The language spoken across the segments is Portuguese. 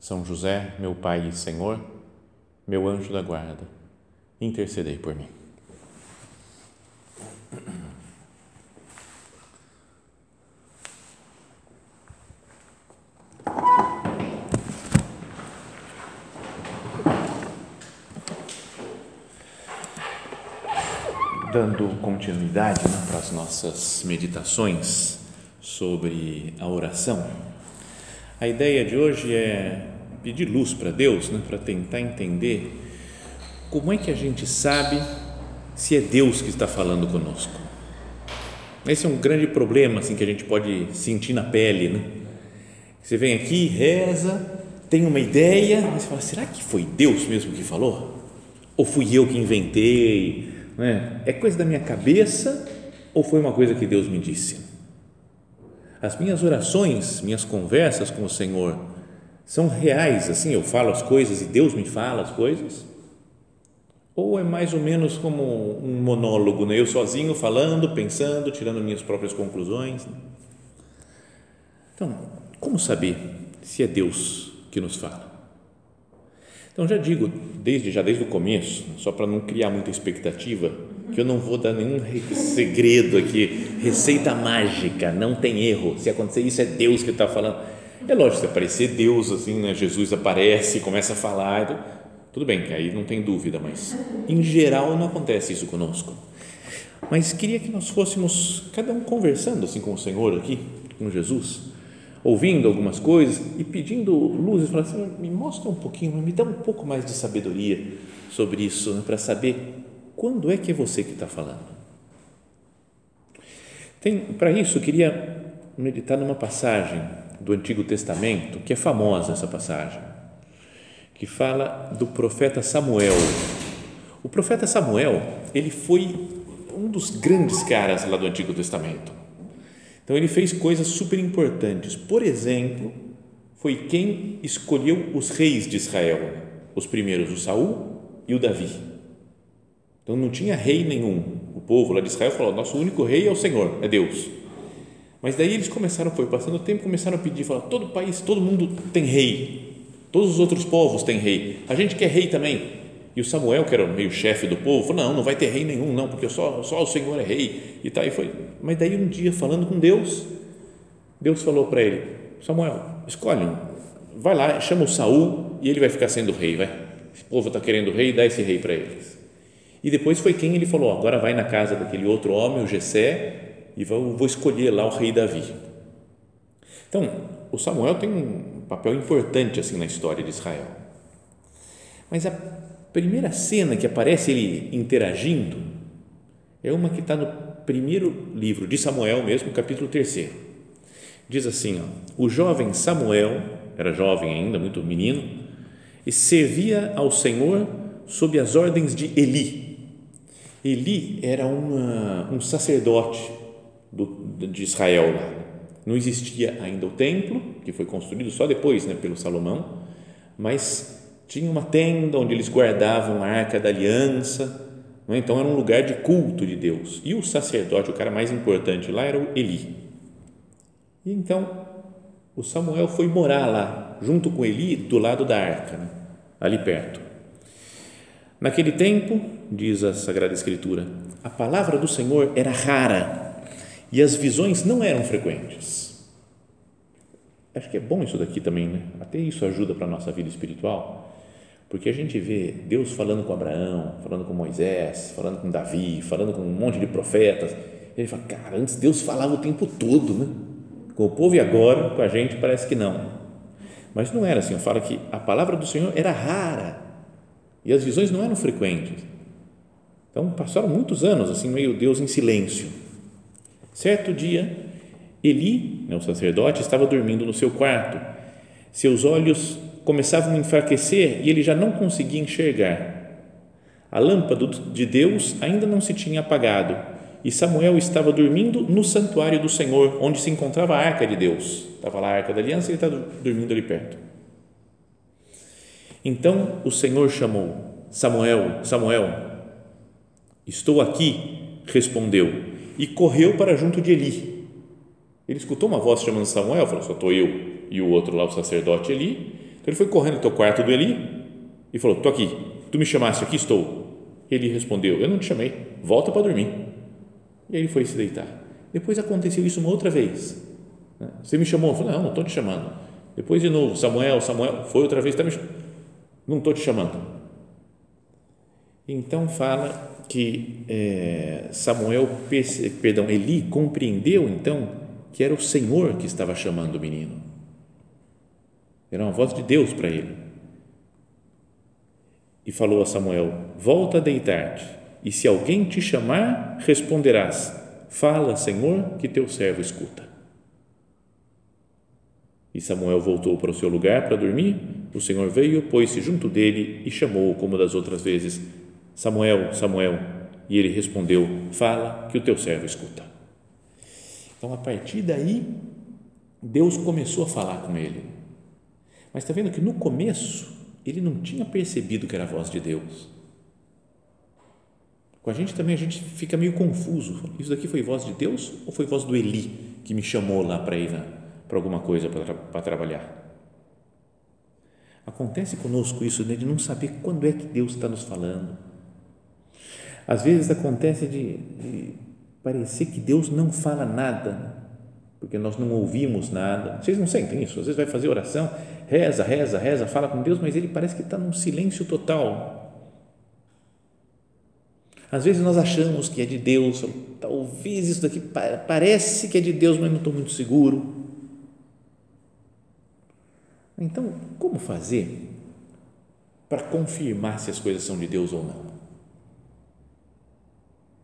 são José, meu Pai e Senhor, meu anjo da guarda, intercedei por mim. Dando continuidade né, para as nossas meditações sobre a oração, a ideia de hoje é pedir luz para Deus, né, para tentar entender como é que a gente sabe se é Deus que está falando conosco. Esse é um grande problema assim que a gente pode sentir na pele, né? Você vem aqui, reza, tem uma ideia, mas você fala, será que foi Deus mesmo que falou? Ou fui eu que inventei? Né? É coisa da minha cabeça ou foi uma coisa que Deus me disse? As minhas orações, minhas conversas com o Senhor são reais, assim, eu falo as coisas e Deus me fala as coisas? Ou é mais ou menos como um monólogo, né? eu sozinho falando, pensando, tirando minhas próprias conclusões? Né? Então, como saber se é Deus que nos fala? Então, já digo, desde já desde o começo, só para não criar muita expectativa, que eu não vou dar nenhum segredo aqui, receita mágica, não tem erro. Se acontecer isso, é Deus que está falando. É lógico, se aparecer Deus, assim, né? Jesus aparece, começa a falar, então, tudo bem, aí não tem dúvida, mas em geral não acontece isso conosco. Mas queria que nós fôssemos, cada um conversando assim com o Senhor aqui, com Jesus, ouvindo algumas coisas e pedindo luz, falando assim, me mostra um pouquinho, me dá um pouco mais de sabedoria sobre isso, né, para saber quando é que é você que está falando? Para isso, eu queria meditar numa passagem do Antigo Testamento, que é famosa essa passagem, que fala do profeta Samuel. O profeta Samuel, ele foi um dos grandes caras lá do Antigo Testamento. Então, ele fez coisas super importantes. Por exemplo, foi quem escolheu os reis de Israel, os primeiros, o Saul e o Davi. Então não tinha rei nenhum. O povo lá de Israel falou: nosso único rei é o Senhor, é Deus. Mas daí eles começaram, foi passando o tempo, começaram a pedir, falar: todo país, todo mundo tem rei, todos os outros povos têm rei, a gente quer rei também. E o Samuel, que era meio chefe do povo, falou: não, não vai ter rei nenhum, não, porque só, só o Senhor é rei. E tá, e foi. Mas daí um dia, falando com Deus, Deus falou para ele: Samuel, escolhe um, vai lá, chama o Saul e ele vai ficar sendo rei, vai. Esse povo está querendo rei, dá esse rei para eles. E depois foi quem ele falou: agora vai na casa daquele outro homem, o Jessé, e vou, vou escolher lá o rei Davi. Então, o Samuel tem um papel importante assim na história de Israel. Mas a primeira cena que aparece ele interagindo é uma que está no primeiro livro de Samuel mesmo, capítulo 3. Diz assim: ó, o jovem Samuel, era jovem ainda, muito menino, e servia ao Senhor sob as ordens de Eli, Eli era uma, um sacerdote do, de Israel lá. Não existia ainda o templo, que foi construído só depois né, pelo Salomão, mas tinha uma tenda onde eles guardavam a arca da aliança. Né? Então era um lugar de culto de Deus. E o sacerdote, o cara mais importante lá, era o Eli. E então o Samuel foi morar lá, junto com Eli, do lado da arca, né? ali perto. Naquele tempo, diz a Sagrada Escritura, a palavra do Senhor era rara e as visões não eram frequentes. Acho que é bom isso daqui também, né? Até isso ajuda para a nossa vida espiritual, porque a gente vê Deus falando com Abraão, falando com Moisés, falando com Davi, falando com um monte de profetas. E ele fala, cara, antes Deus falava o tempo todo, né? Com o povo e agora, com a gente, parece que não. Mas não era assim, fala que a palavra do Senhor era rara e as visões não eram frequentes. Então passaram muitos anos assim, meio Deus em silêncio. Certo dia, Eli, né, o sacerdote, estava dormindo no seu quarto. Seus olhos começavam a enfraquecer e ele já não conseguia enxergar. A lâmpada de Deus ainda não se tinha apagado e Samuel estava dormindo no santuário do Senhor, onde se encontrava a arca de Deus. Estava lá a arca da aliança e ele estava dormindo ali perto. Então o Senhor chamou: Samuel, Samuel. Estou aqui, respondeu, e correu para junto de Eli. Ele escutou uma voz chamando Samuel, falou: Só estou eu e o outro lá, o sacerdote Eli. Então ele foi correndo até o quarto do Eli e falou: Estou aqui, tu me chamaste aqui, estou. Ele respondeu: Eu não te chamei, volta para dormir. E aí ele foi se deitar. Depois aconteceu isso uma outra vez. Né? Você me chamou? Eu falei: Não, não estou te chamando. Depois de novo: Samuel, Samuel, foi outra vez, tá me não estou te chamando. Então fala que é, Samuel, perdão, Eli compreendeu então que era o Senhor que estava chamando o menino. Era uma voz de Deus para ele. E falou a Samuel: Volta a deitar-te, e se alguém te chamar, responderás: Fala, Senhor, que teu servo escuta. E Samuel voltou para o seu lugar para dormir. O Senhor veio, pôs-se junto dele e chamou-o como das outras vezes: Samuel, Samuel. E ele respondeu: Fala, que o teu servo escuta. Então, a partir daí, Deus começou a falar com ele. Mas está vendo que no começo ele não tinha percebido que era a voz de Deus. Com a gente também a gente fica meio confuso. Isso daqui foi voz de Deus ou foi voz do Eli que me chamou lá para ir para alguma coisa para, para trabalhar? Acontece conosco isso né, de não saber quando é que Deus está nos falando. Às vezes acontece de, de parecer que Deus não fala nada, porque nós não ouvimos nada. Vocês não sentem isso? Às vezes vai fazer oração, reza, reza, reza, fala com Deus, mas ele parece que está num silêncio total. Às vezes nós achamos que é de Deus, talvez isso daqui parece que é de Deus, mas não estou muito seguro. Então, como fazer para confirmar se as coisas são de Deus ou não?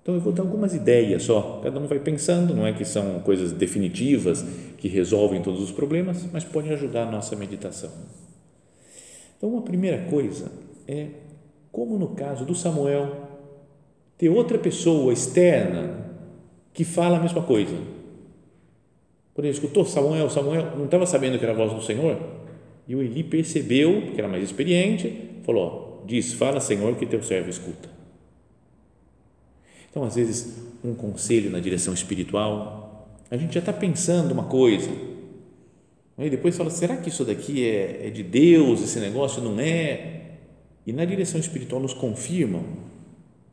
Então, eu vou dar algumas ideias só, cada um vai pensando, não é que são coisas definitivas que resolvem todos os problemas, mas podem ajudar a nossa meditação. Então, uma primeira coisa é como no caso do Samuel, ter outra pessoa externa que fala a mesma coisa. Por exemplo, escutou Samuel, Samuel não estava sabendo que era a voz do Senhor, e o Eli percebeu, que era mais experiente, falou: Diz, fala, Senhor, que teu servo escuta. Então, às vezes, um conselho na direção espiritual, a gente já está pensando uma coisa, e depois fala: será que isso daqui é, é de Deus, esse negócio não é? E na direção espiritual nos confirmam.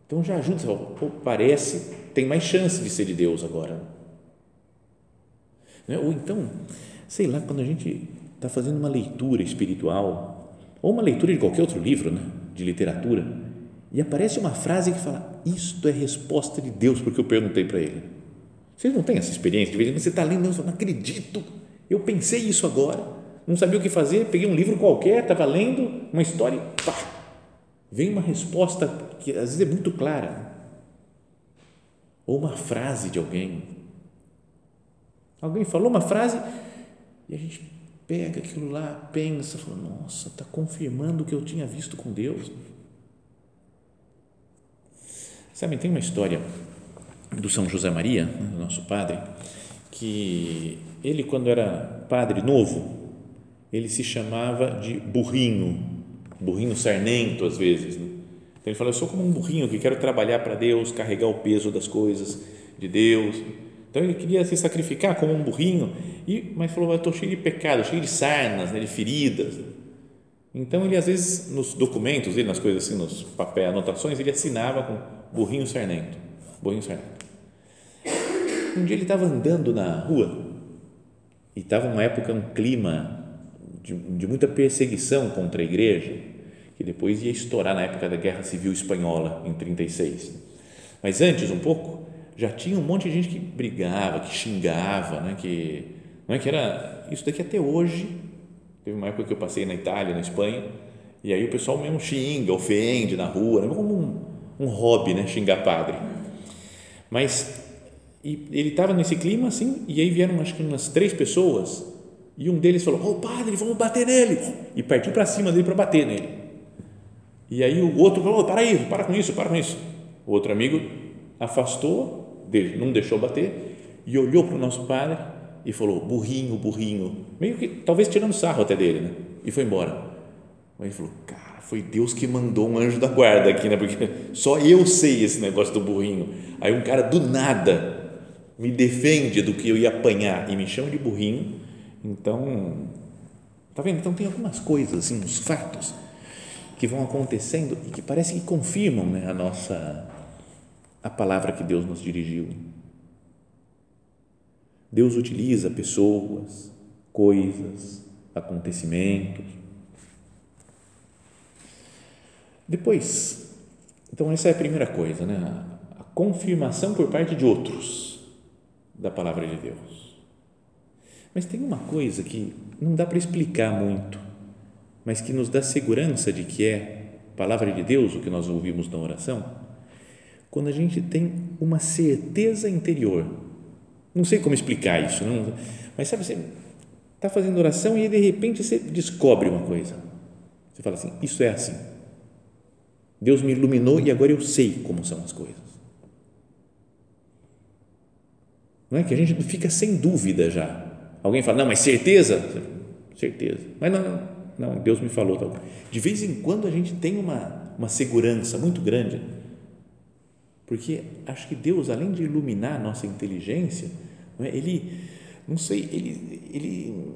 Então já ajuda, fala, parece, tem mais chance de ser de Deus agora. Né? Ou então, sei lá, quando a gente está fazendo uma leitura espiritual, ou uma leitura de qualquer outro livro, né, de literatura, e aparece uma frase que fala: Isto é resposta de Deus, porque eu perguntei para ele. Vocês não têm essa experiência? De vez em quando você está lendo, e não acredito, eu pensei isso agora, não sabia o que fazer, peguei um livro qualquer, estava lendo uma história e pá, vem uma resposta que às vezes é muito clara. Ou uma frase de alguém. Alguém falou uma frase e a gente pega aquilo lá, pensa, fala, nossa, está confirmando o que eu tinha visto com Deus. Sabe, tem uma história do São José Maria, nosso padre, que ele, quando era padre novo, ele se chamava de burrinho, burrinho sarnento às vezes. Né? Então ele fala, eu sou como um burrinho que quero trabalhar para Deus, carregar o peso das coisas de Deus então ele queria se sacrificar como um burrinho, e, mas falou: Eu estou cheio de pecado, cheio de sarnas, né, de feridas. Então ele, às vezes, nos documentos, nas coisas assim, nos papéis, anotações, ele assinava com burrinho sarnento. Burrinho sarnento. Um dia ele estava andando na rua e estava uma época, um clima de, de muita perseguição contra a igreja, que depois ia estourar na época da Guerra Civil Espanhola, em 36. Mas antes, um pouco, já tinha um monte de gente que brigava, que xingava, né? que, não é que era isso daqui até hoje. Teve uma época que eu passei na Itália, na Espanha, e aí o pessoal mesmo xinga, ofende na rua, né? como um, um hobby, né? xingar padre. Mas e ele estava nesse clima assim, e aí vieram acho que umas três pessoas E um deles falou: Ô oh, padre, vamos bater nele. E partiu para cima dele para bater nele. E aí o outro falou: para isso, para com isso, para com isso. O outro amigo afastou dele, não deixou bater e olhou para o nosso padre e falou: burrinho, burrinho. Meio que talvez tirando sarro até dele, né? E foi embora. Aí ele falou: cara, foi Deus que mandou um anjo da guarda aqui, né? Porque só eu sei esse negócio do burrinho. Aí um cara do nada me defende do que eu ia apanhar e me chama de burrinho então, tá vendo? Então tem algumas coisas, assim, uns fatos que vão acontecendo e que parece que confirmam né, a nossa a palavra que Deus nos dirigiu. Deus utiliza pessoas, coisas, acontecimentos. Depois, então essa é a primeira coisa, né? A confirmação por parte de outros da palavra de Deus. Mas tem uma coisa que não dá para explicar muito, mas que nos dá segurança de que é palavra de Deus o que nós ouvimos na oração, quando a gente tem uma certeza interior. Não sei como explicar isso, não, mas sabe, você está fazendo oração e de repente você descobre uma coisa. Você fala assim: Isso é assim. Deus me iluminou e agora eu sei como são as coisas. Não é que a gente fica sem dúvida já Alguém fala, não, mas certeza? Certeza. Mas não, não, Deus me falou. De vez em quando a gente tem uma, uma segurança muito grande, porque acho que Deus, além de iluminar a nossa inteligência, não é? ele, não sei, ele, ele,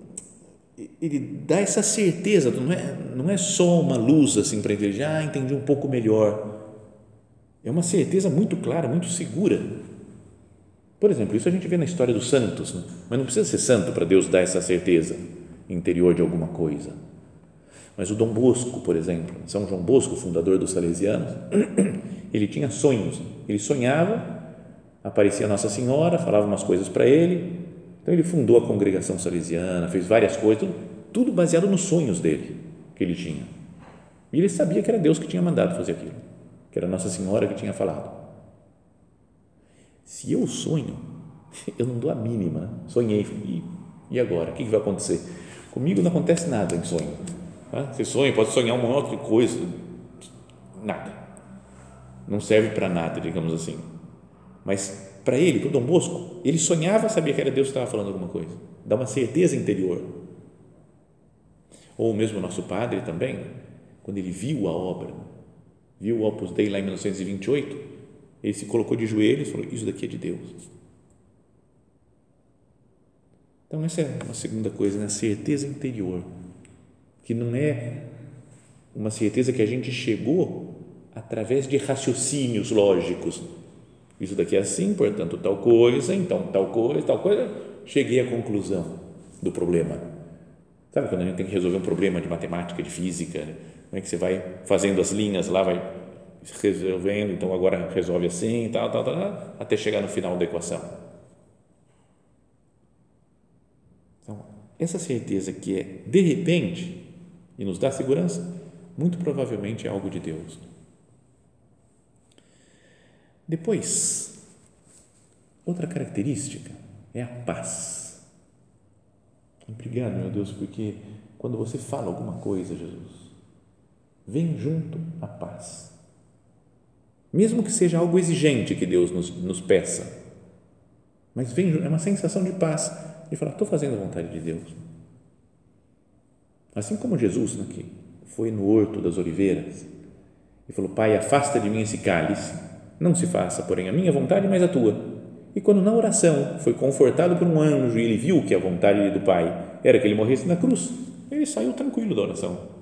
ele dá essa certeza, não é, não é só uma luz assim para entender, ah, entendi um pouco melhor. É uma certeza muito clara, muito segura por exemplo, isso a gente vê na história dos santos, né? mas não precisa ser santo para Deus dar essa certeza interior de alguma coisa. Mas o Dom Bosco, por exemplo, São João Bosco, fundador dos Salesianos, ele tinha sonhos. Ele sonhava, aparecia Nossa Senhora, falava umas coisas para ele. Então ele fundou a congregação salesiana, fez várias coisas, tudo, baseado nos sonhos dele que ele tinha. E ele sabia que era Deus que tinha mandado fazer aquilo, que era Nossa Senhora que tinha falado. Se eu sonho, eu não dou a mínima. Né? Sonhei, e, e agora? O que, vai acontecer? Comigo não acontece nada em sonho. Tá? Você sonha, pode sonhar uma outra coisa, nada. Não serve para nada, digamos assim. Mas para ele, para o Dom Bosco, ele sonhava, sabia que era Deus que estava falando alguma coisa. Dá uma certeza interior. Ou mesmo nosso padre também, quando ele viu a obra, viu o Opus Dei lá em 1928, ele se colocou de joelhos e falou: Isso daqui é de Deus. Então, essa é uma segunda coisa, né? a certeza interior, que não é uma certeza que a gente chegou através de raciocínios lógicos. Isso daqui é assim, portanto, tal coisa, então tal coisa, tal coisa, cheguei à conclusão do problema. Sabe quando a gente tem que resolver um problema de matemática, de física, né? como é que você vai fazendo as linhas lá, vai resolvendo, então agora resolve assim, tal, tal, tal, até chegar no final da equação. Então, essa certeza que é de repente e nos dá segurança, muito provavelmente é algo de Deus. Depois, outra característica é a paz. Obrigado, meu Deus, porque quando você fala alguma coisa, Jesus, vem junto a paz mesmo que seja algo exigente que Deus nos, nos peça. Mas vem, é uma sensação de paz, de falar, estou fazendo a vontade de Deus. Assim como Jesus, né, que foi no horto das oliveiras e falou, Pai, afasta de mim esse cálice, não se faça, porém, a minha vontade, mas a tua. E quando na oração foi confortado por um anjo e ele viu que a vontade do Pai era que ele morresse na cruz, ele saiu tranquilo da oração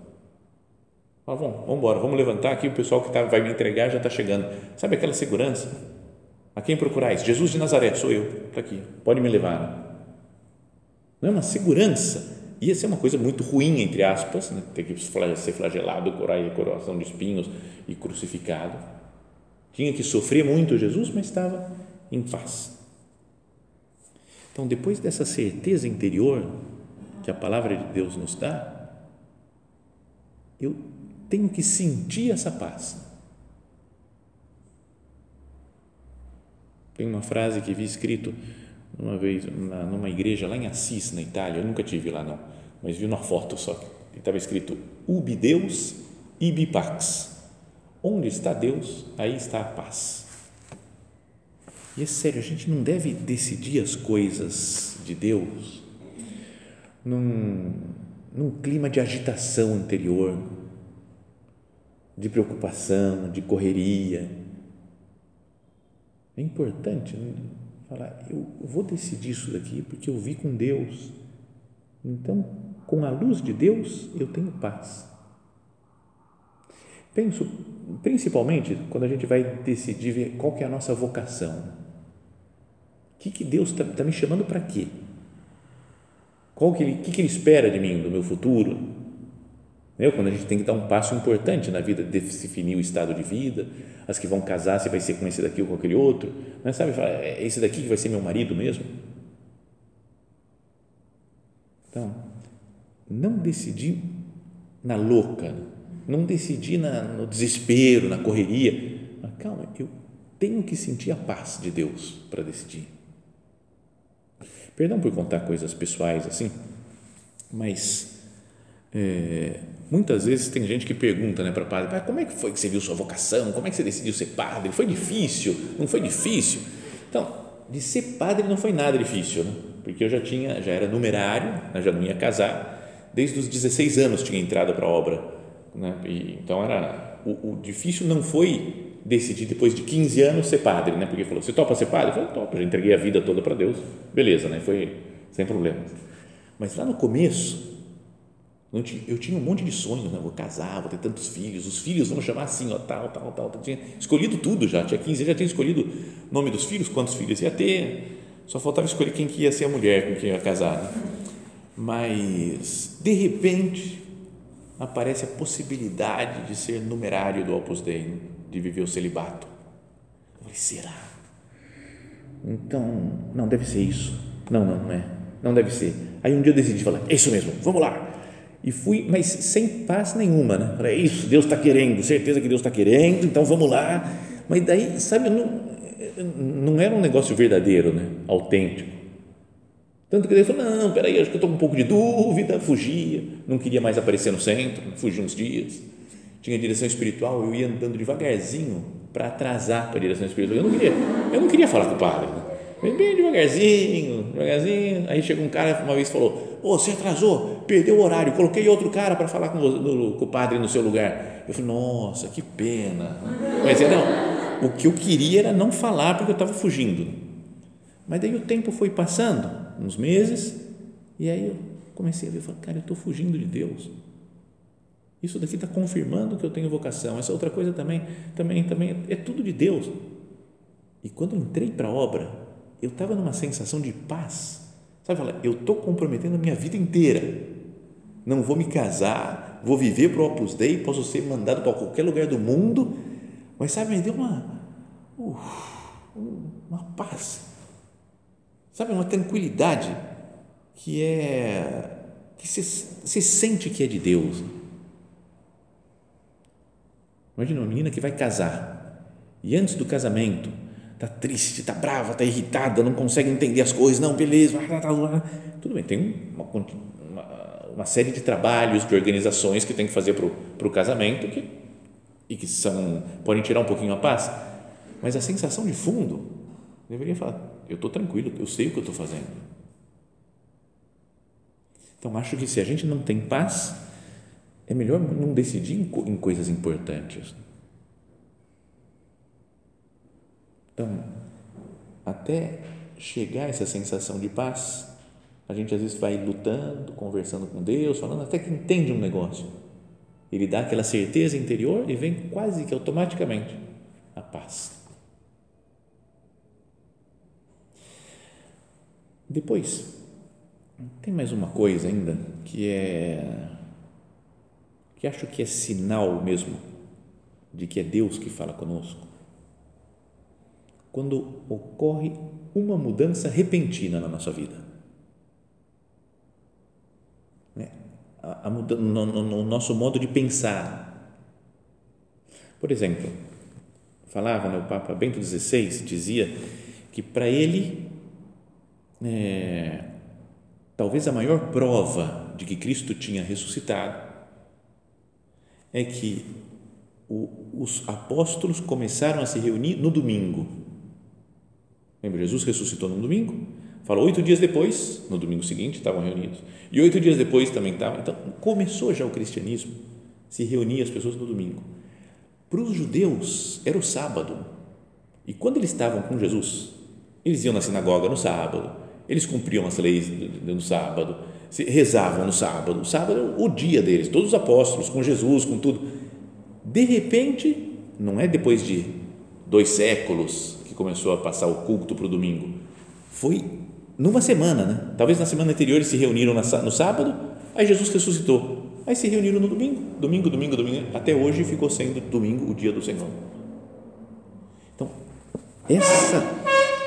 ah, vamos, vamos embora, vamos levantar aqui, o pessoal que tá, vai me entregar já está chegando. Sabe aquela segurança? A quem procurais? Jesus de Nazaré, sou eu, está aqui, pode me levar. Não é uma segurança. Ia ser uma coisa muito ruim, entre aspas, né? ter que ser flagelado, coração de espinhos e crucificado. Tinha que sofrer muito Jesus, mas estava em paz. Então, depois dessa certeza interior que a palavra de Deus nos dá, eu tenho que sentir essa paz. Tem uma frase que vi escrito uma vez numa igreja lá em Assis, na Itália, eu nunca tive lá não, mas vi uma foto só, estava escrito Ubi Deus, ibi pax. Onde está Deus, aí está a paz. E é sério, a gente não deve decidir as coisas de Deus num, num clima de agitação interior, de preocupação, de correria. É importante falar, eu vou decidir isso daqui porque eu vi com Deus. Então, com a luz de Deus, eu tenho paz. Penso, principalmente, quando a gente vai decidir ver qual que é a nossa vocação que, que Deus está tá me chamando para quê? Qual que ele, que, que ele espera de mim, do meu futuro? Entendeu? Quando a gente tem que dar um passo importante na vida, definir o estado de vida, as que vão casar, se vai ser com esse daqui ou com aquele outro, não é, sabe? É esse daqui que vai ser meu marido mesmo? Então, não decidir na louca, não decidir na, no desespero, na correria. Mas calma, eu tenho que sentir a paz de Deus para decidir. Perdão por contar coisas pessoais assim, mas é, muitas vezes tem gente que pergunta né, para padre, como é que foi que você viu sua vocação? Como é que você decidiu ser padre? Foi difícil? Não foi difícil? Então, de ser padre não foi nada difícil, né? porque eu já tinha, já era numerário, já não ia casar, desde os 16 anos tinha entrado para a obra, né? E, então era o, o difícil não foi decidi depois de 15 anos ser padre, né? Porque falou, você topa ser padre? Eu falei, topa, já entreguei a vida toda para Deus, beleza, né? Foi sem problemas. Mas lá no começo, eu tinha, um monte de sonhos, né? Vou casar, vou ter tantos filhos, os filhos vão chamar assim, ó, tal, tal, tal. Eu tinha escolhido tudo já, tinha 15 anos, já tinha escolhido o nome dos filhos, quantos filhos ia ter, só faltava escolher quem que ia ser a mulher com quem ia casar. Né? Mas, de repente, aparece a possibilidade de ser numerário do Opus Dei. De viver o celibato. Eu falei, será? Então, não, deve ser isso. Não, não, não é. Não deve ser. Aí um dia eu decidi falar, é isso mesmo, vamos lá. E fui, mas sem paz nenhuma, né? Falei, é isso, Deus está querendo, certeza que Deus está querendo, então vamos lá. Mas daí, sabe, não, não era um negócio verdadeiro, né? Autêntico. Tanto que ele falou, não, peraí, acho que eu estou com um pouco de dúvida, fugia, não queria mais aparecer no centro, fugi uns dias tinha direção espiritual, eu ia andando devagarzinho para atrasar para a direção espiritual. Eu não queria, eu não queria falar com o padre. Né? Bem devagarzinho, devagarzinho. Aí chegou um cara uma vez falou: oh, você atrasou, perdeu o horário, coloquei outro cara para falar com o, com o padre no seu lugar. Eu falei: Nossa, que pena. Mas não, o que eu queria era não falar porque eu estava fugindo. Mas daí o tempo foi passando, uns meses, e aí eu comecei a ver: Cara, eu estou fugindo de Deus isso daqui está confirmando que eu tenho vocação. Essa outra coisa também, também, também é tudo de Deus. E quando entrei para a obra, eu estava numa sensação de paz. Sabe, falar, eu estou comprometendo a minha vida inteira. Não vou me casar, vou viver para o Opus Dei, posso ser mandado para qualquer lugar do mundo, mas sabe, me deu uma, uma paz, sabe, uma tranquilidade que é que você, você sente que é de Deus. Imagina uma menina que vai casar e antes do casamento está triste, está brava, está irritada, não consegue entender as coisas, não, beleza, tudo bem, tem uma, uma, uma, série de trabalhos, de organizações que tem que fazer para o casamento que, e que são, podem tirar um pouquinho a paz, mas a sensação de fundo deveria falar, eu estou tranquilo, eu sei o que eu estou fazendo. Então, acho que se a gente não tem paz, é melhor não decidir em coisas importantes. Então, até chegar a essa sensação de paz, a gente às vezes vai lutando, conversando com Deus, falando até que entende um negócio. Ele dá aquela certeza interior e vem quase que automaticamente a paz. Depois, tem mais uma coisa ainda que é que acho que é sinal mesmo de que é Deus que fala conosco. Quando ocorre uma mudança repentina na nossa vida. Né? A, a muda, no, no, no nosso modo de pensar. Por exemplo, falava, né, o Papa Bento XVI dizia que para ele é, talvez a maior prova de que Cristo tinha ressuscitado é que o, os apóstolos começaram a se reunir no domingo. Lembra, Jesus ressuscitou no domingo? Falou oito dias depois, no domingo seguinte, estavam reunidos. E oito dias depois também estavam. Então, começou já o cristianismo, se reunia as pessoas no domingo. Para os judeus, era o sábado. E quando eles estavam com Jesus, eles iam na sinagoga no sábado, eles cumpriam as leis no sábado, rezavam no sábado. O sábado era o dia deles, todos os apóstolos, com Jesus, com tudo. De repente, não é depois de dois séculos que começou a passar o culto para o domingo, foi numa semana, né? Talvez na semana anterior eles se reuniram no sábado, aí Jesus ressuscitou. Aí se reuniram no domingo, domingo, domingo, domingo, até hoje ficou sendo domingo o dia do Senhor. Então, essa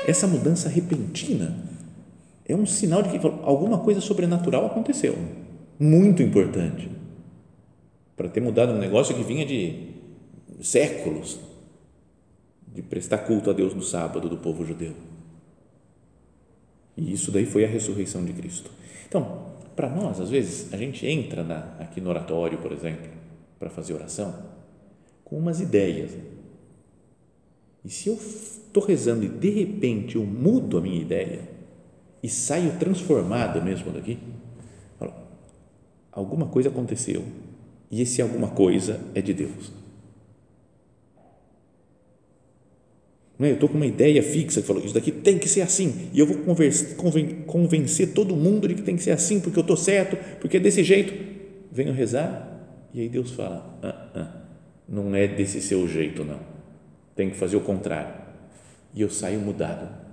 essa mudança repentina é um sinal de que alguma coisa sobrenatural aconteceu, muito importante, para ter mudado um negócio que vinha de séculos de prestar culto a Deus no sábado do povo judeu. E isso daí foi a ressurreição de Cristo. Então, para nós, às vezes, a gente entra na, aqui no oratório, por exemplo, para fazer oração, com umas ideias. E se eu estou rezando e de repente eu mudo a minha ideia, e saio transformado mesmo daqui, alguma coisa aconteceu e esse alguma coisa é de Deus. Não é? Eu estou com uma ideia fixa que falou, isso daqui tem que ser assim, e eu vou convencer, convencer todo mundo de que tem que ser assim, porque eu estou certo, porque é desse jeito. Venho rezar, e aí Deus fala: ah, ah, não é desse seu jeito, não. Tem que fazer o contrário. E eu saio mudado.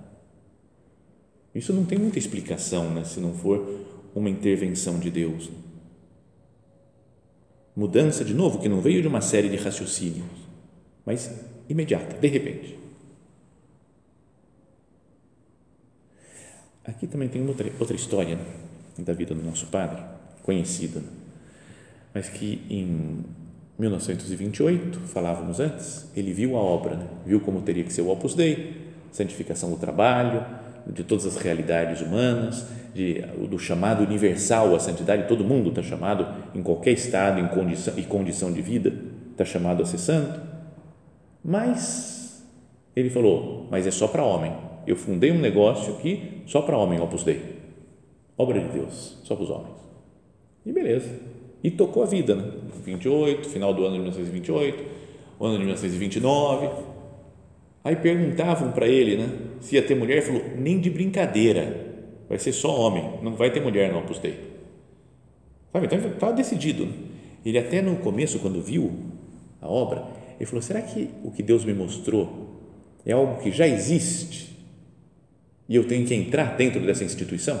Isso não tem muita explicação, né, se não for uma intervenção de Deus. Mudança, de novo, que não veio de uma série de raciocínios, mas imediata, de repente. Aqui também tem outra, outra história né, da vida do nosso padre, conhecida, né, mas que em 1928, falávamos antes, ele viu a obra, né, viu como teria que ser o Opus Dei, santificação do trabalho, de todas as realidades humanas, de, do chamado universal à santidade, todo mundo está chamado, em qualquer estado em condição, e condição de vida, está chamado a ser santo. Mas, ele falou, mas é só para homem. Eu fundei um negócio aqui só para homem, Opus Dei. Obra de Deus, só para os homens. E beleza. E tocou a vida, né? 28, final do ano de 1928, ano de 1929 Aí perguntavam para ele, né, se ia ter mulher, ele falou, nem de brincadeira, vai ser só homem, não vai ter mulher no Opus Dei. Sabe, então estava decidido. Né? Ele até no começo, quando viu a obra, ele falou, será que o que Deus me mostrou é algo que já existe e eu tenho que entrar dentro dessa instituição?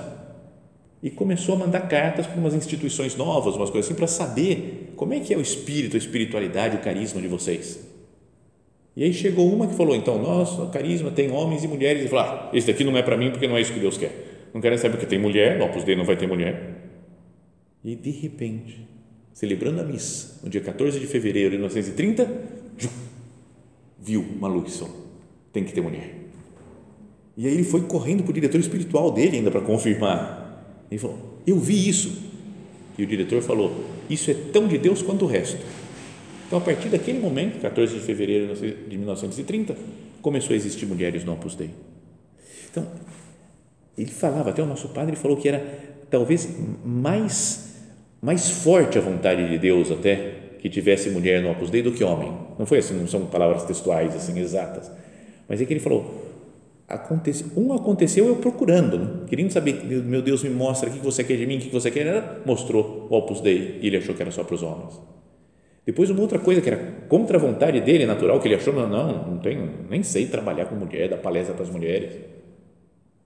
E começou a mandar cartas para umas instituições novas, umas coisas assim, para saber como é que é o espírito, a espiritualidade, o carisma de vocês. E aí chegou uma que falou, então, nossa, carisma tem homens e mulheres. E falou, ah, esse daqui não é para mim porque não é isso que Deus quer. Não querem saber porque tem mulher, no Opus Dei não vai ter mulher. E de repente, celebrando a missa, no dia 14 de fevereiro de 1930, viu uma luz tem que ter mulher. E aí ele foi correndo para o diretor espiritual dele ainda para confirmar. Ele falou, eu vi isso. E o diretor falou, isso é tão de Deus quanto o resto então, a partir daquele momento, 14 de fevereiro de 1930, começou a existir mulheres no Opus Dei. Então, ele falava, até o nosso padre falou que era talvez mais, mais forte a vontade de Deus até que tivesse mulher no Opus Dei do que homem. Não foi assim, não são palavras textuais assim exatas, mas é que ele falou, acontece, um aconteceu eu procurando, né? querendo saber, meu Deus me mostra o que você quer de mim, o que você quer, mostrou o Opus Dei e ele achou que era só para os homens. Depois, uma outra coisa que era contra a vontade dele, natural, que ele achou, não, não, tenho, nem sei trabalhar com mulher, dar palestra para as mulheres.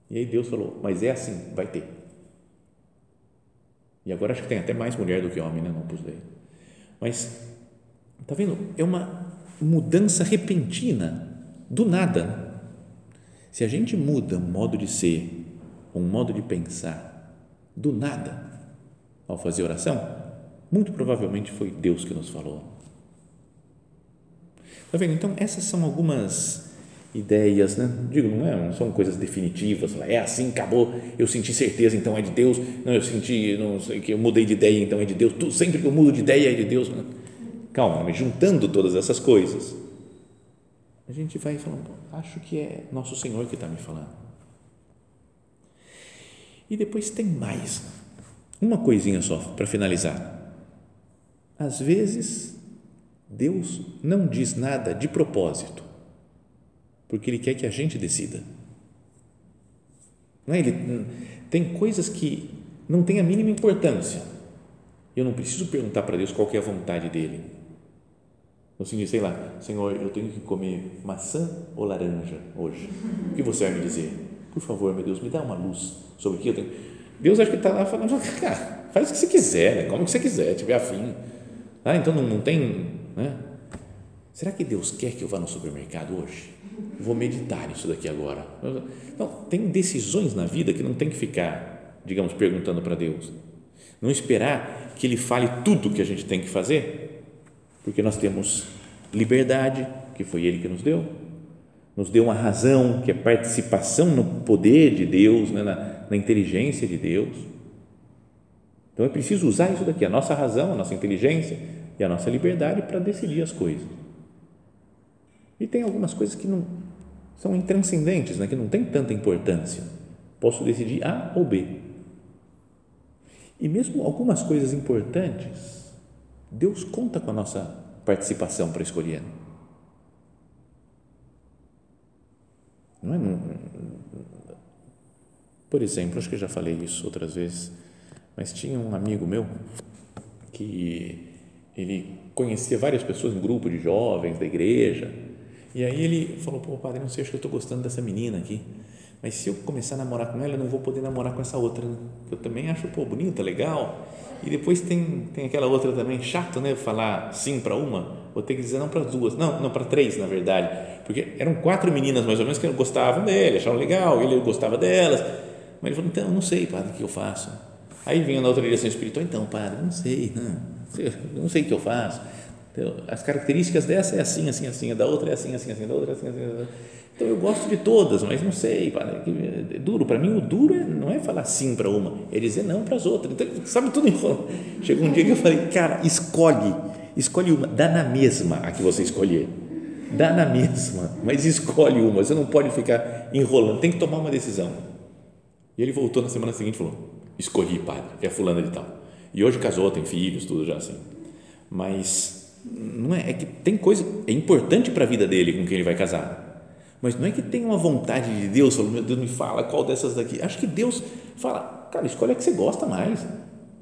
E aí Deus falou, mas é assim, vai ter. E agora acho que tem até mais mulher do que homem, né? Não pus daí. Mas, tá vendo? É uma mudança repentina, do nada. Se a gente muda um modo de ser, um modo de pensar, do nada, ao fazer oração, muito provavelmente foi Deus que nos falou. Está vendo? Então, essas são algumas ideias, né? Digo, não, é, não são coisas definitivas. É assim, acabou. Eu senti certeza, então é de Deus. Não, eu senti, não sei que eu mudei de ideia, então é de Deus. Sempre que eu mudo de ideia é de Deus. Calma, mas juntando todas essas coisas, a gente vai falando, acho que é nosso Senhor que está me falando. E depois tem mais, uma coisinha só para finalizar. Às vezes, Deus não diz nada de propósito, porque Ele quer que a gente decida. Não é? Ele, tem coisas que não têm a mínima importância. Eu não preciso perguntar para Deus qual é a vontade dele. No sentido, sei lá, Senhor, eu tenho que comer maçã ou laranja hoje? O que você vai me dizer? Por favor, meu Deus, me dá uma luz sobre o que eu tenho. Deus acho que está lá falando, cara, faz o que você quiser, né? come o que você quiser, tiver afim. Ah, então não, não tem. Né? Será que Deus quer que eu vá no supermercado hoje? Vou meditar nisso daqui agora. Então, tem decisões na vida que não tem que ficar, digamos, perguntando para Deus. Não esperar que Ele fale tudo que a gente tem que fazer, porque nós temos liberdade, que foi Ele que nos deu, nos deu uma razão, que é participação no poder de Deus, né, na, na inteligência de Deus. Então é preciso usar isso daqui, a nossa razão, a nossa inteligência e a nossa liberdade para decidir as coisas. E tem algumas coisas que não são intranscendentes, né, que não tem tanta importância. Posso decidir A ou B. E mesmo algumas coisas importantes, Deus conta com a nossa participação para escolher. Não é? Por exemplo, acho que eu já falei isso outras vezes, mas tinha um amigo meu que ele conhecia várias pessoas em grupo de jovens da igreja e aí ele falou, pô padre, não sei, acho que eu estou gostando dessa menina aqui, mas se eu começar a namorar com ela, eu não vou poder namorar com essa outra, né? eu também acho, pô, bonita, legal, e depois tem, tem aquela outra também, chato, né, falar sim para uma, vou ter que dizer não para as duas, não, não para três, na verdade, porque eram quatro meninas mais ou menos que gostavam dele, achavam legal, ele gostava delas, mas ele falou, então, não sei, padre, o que eu faço? Aí vinha na outra direção espiritual, então, padre, não sei, não, não sei o que eu faço, então, as características dessa é assim, assim, assim, da outra é assim, assim, assim, da outra é assim, assim, assim. Então eu gosto de todas, mas não sei, padre, é duro. Para mim, o duro é, não é falar sim para uma, é dizer não para as outras. Então, sabe tudo enrolado. Chegou um dia que eu falei, cara, escolhe, escolhe uma, dá na mesma a que você escolher. Dá na mesma, mas escolhe uma. Você não pode ficar enrolando, tem que tomar uma decisão. E ele voltou na semana seguinte e falou: Escolhi, padre, é fulana de tal. E hoje casou, tem filhos, tudo já assim. Mas não é, é que tem coisa, é importante para a vida dele com quem ele vai casar. Mas não é que tem uma vontade de Deus, falou, meu Deus, me fala qual dessas daqui. Acho que Deus fala, cara, escolhe a que você gosta mais.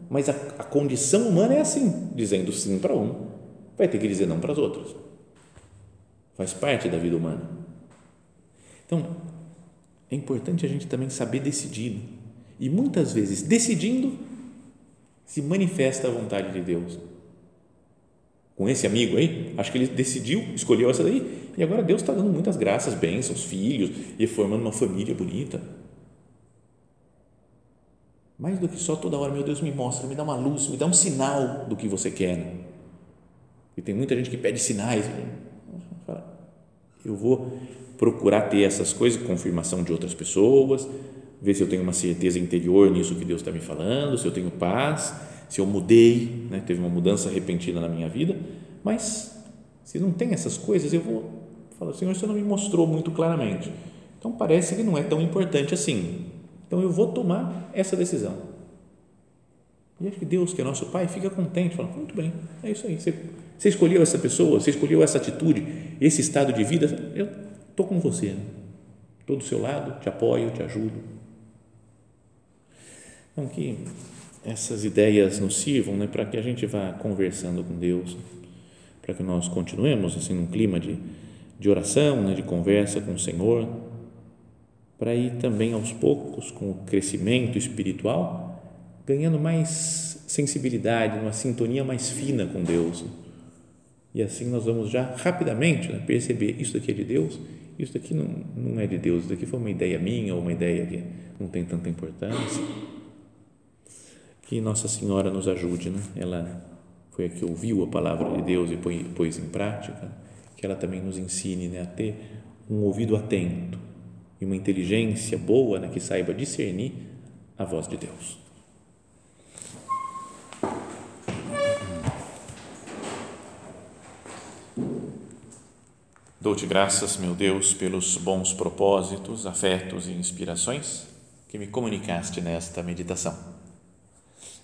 Mas a, a condição humana é assim, dizendo sim para um, vai ter que dizer não para as outras. Faz parte da vida humana. Então, é importante a gente também saber decidir. E muitas vezes, decidindo, se manifesta a vontade de Deus com esse amigo aí, acho que ele decidiu, escolheu essa daí, e agora Deus está dando muitas graças, bênçãos, filhos, e formando uma família bonita. Mais do que só toda hora, meu Deus, me mostra, me dá uma luz, me dá um sinal do que você quer. Né? E tem muita gente que pede sinais. Eu vou procurar ter essas coisas, confirmação de outras pessoas, ver se eu tenho uma certeza interior nisso que Deus está me falando, se eu tenho paz se eu mudei, né, teve uma mudança repentina na minha vida, mas se não tem essas coisas, eu vou falar, Senhor, você não me mostrou muito claramente. Então parece que não é tão importante assim. Então eu vou tomar essa decisão. E acho que Deus, que é nosso Pai, fica contente, fala, muito bem, é isso aí. Você, você escolheu essa pessoa, você escolheu essa atitude, esse estado de vida, eu estou com você. Estou do seu lado, te apoio, te ajudo. Então, que essas ideias nos sirvam né, para que a gente vá conversando com Deus, para que nós continuemos assim num clima de, de oração, né, de conversa com o Senhor, para ir também aos poucos com o crescimento espiritual, ganhando mais sensibilidade, uma sintonia mais fina com Deus. E assim nós vamos já rapidamente né, perceber isso daqui é de Deus, isso daqui não, não é de Deus, isso daqui foi uma ideia minha ou uma ideia que não tem tanta importância que Nossa Senhora nos ajude, né? Ela foi a que ouviu a palavra de Deus e pôs em prática, que ela também nos ensine né, a ter um ouvido atento e uma inteligência boa né, que saiba discernir a voz de Deus. Dou-te graças, meu Deus, pelos bons propósitos, afetos e inspirações que me comunicaste nesta meditação.